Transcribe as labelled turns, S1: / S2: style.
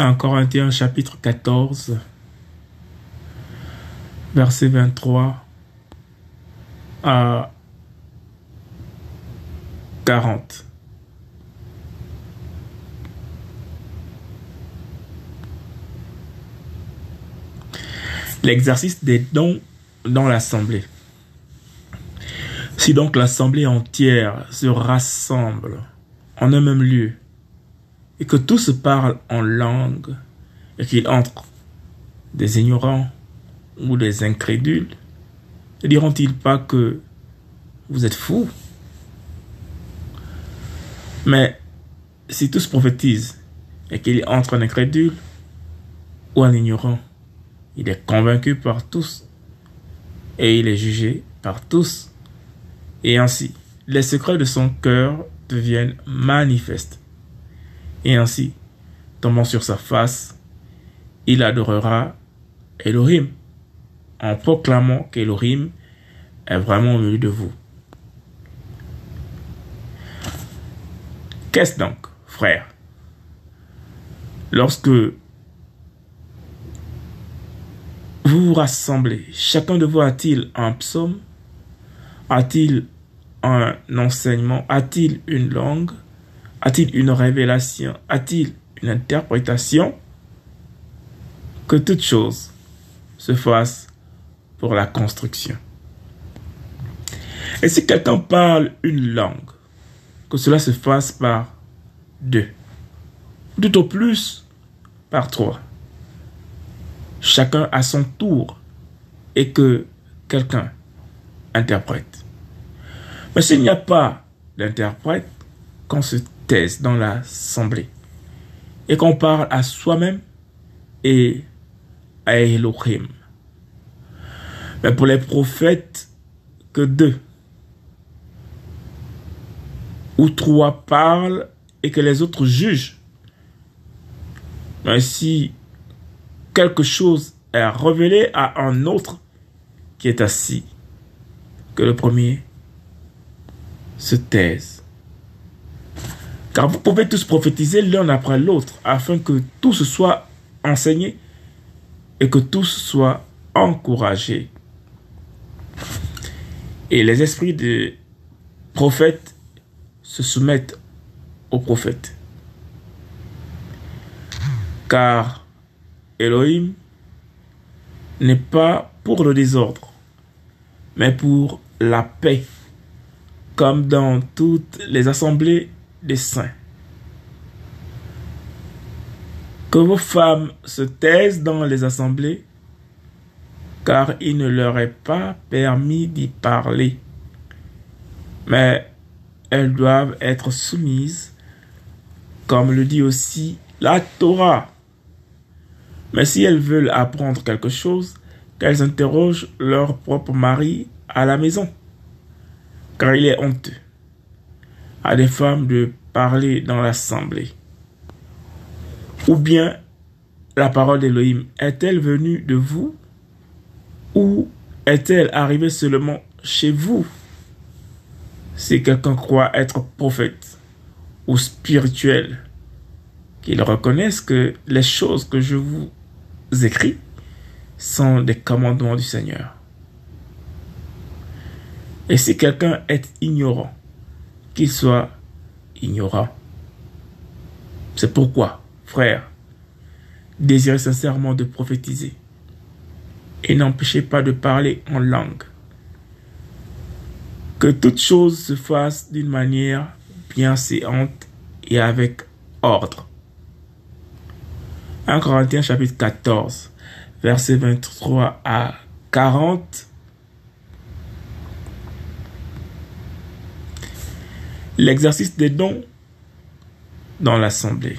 S1: 1 Corinthiens chapitre 14, verset 23 à 40. L'exercice des dons dans l'assemblée. Si donc l'assemblée entière se rassemble en un même lieu, et que tous parlent en langue, et qu'il entre des ignorants ou des incrédules, ne diront-ils pas que vous êtes fous? Mais si tous prophétisent et qu'il entre un incrédule ou un ignorant, il est convaincu par tous et il est jugé par tous. Et ainsi, les secrets de son cœur deviennent manifestes. Et ainsi, tombant sur sa face, il adorera Elohim en proclamant qu'Elohim est vraiment au milieu de vous. Qu'est-ce donc, frère? Lorsque vous vous rassemblez, chacun de vous a-t-il un psaume? A-t-il un enseignement? A-t-il une langue? A-t-il une révélation A-t-il une interprétation Que toute chose se fasse pour la construction? Et si quelqu'un parle une langue, que cela se fasse par deux, tout au plus par trois. Chacun à son tour et que quelqu'un interprète. Mais s'il n'y a pas d'interprète, qu'on se dans l'assemblée et qu'on parle à soi-même et à Elohim. Mais pour les prophètes, que deux ou trois parlent et que les autres jugent. Mais si quelque chose est révélé à un autre qui est assis, que le premier se taise. Car vous pouvez tous prophétiser l'un après l'autre afin que tous soient enseignés et que tous soient encouragés. Et les esprits des prophètes se soumettent aux prophètes. Car Elohim n'est pas pour le désordre, mais pour la paix, comme dans toutes les assemblées des saints. Que vos femmes se taisent dans les assemblées car il ne leur est pas permis d'y parler. Mais elles doivent être soumises, comme le dit aussi la Torah. Mais si elles veulent apprendre quelque chose, qu'elles interrogent leur propre mari à la maison, car il est honteux à des femmes de parler dans l'assemblée. Ou bien la parole d'Élohim est-elle venue de vous? Ou est-elle arrivée seulement chez vous? Si quelqu'un croit être prophète ou spirituel, qu'il reconnaisse que les choses que je vous écris sont des commandements du Seigneur. Et si quelqu'un est ignorant, qu'il soit ignorant. C'est pourquoi, frère, désirez sincèrement de prophétiser et n'empêchez pas de parler en langue. Que toute chose se fasse d'une manière bienséante et avec ordre. 1 Corinthiens chapitre 14, versets 23 à 40. L'exercice des dons dans l'assemblée.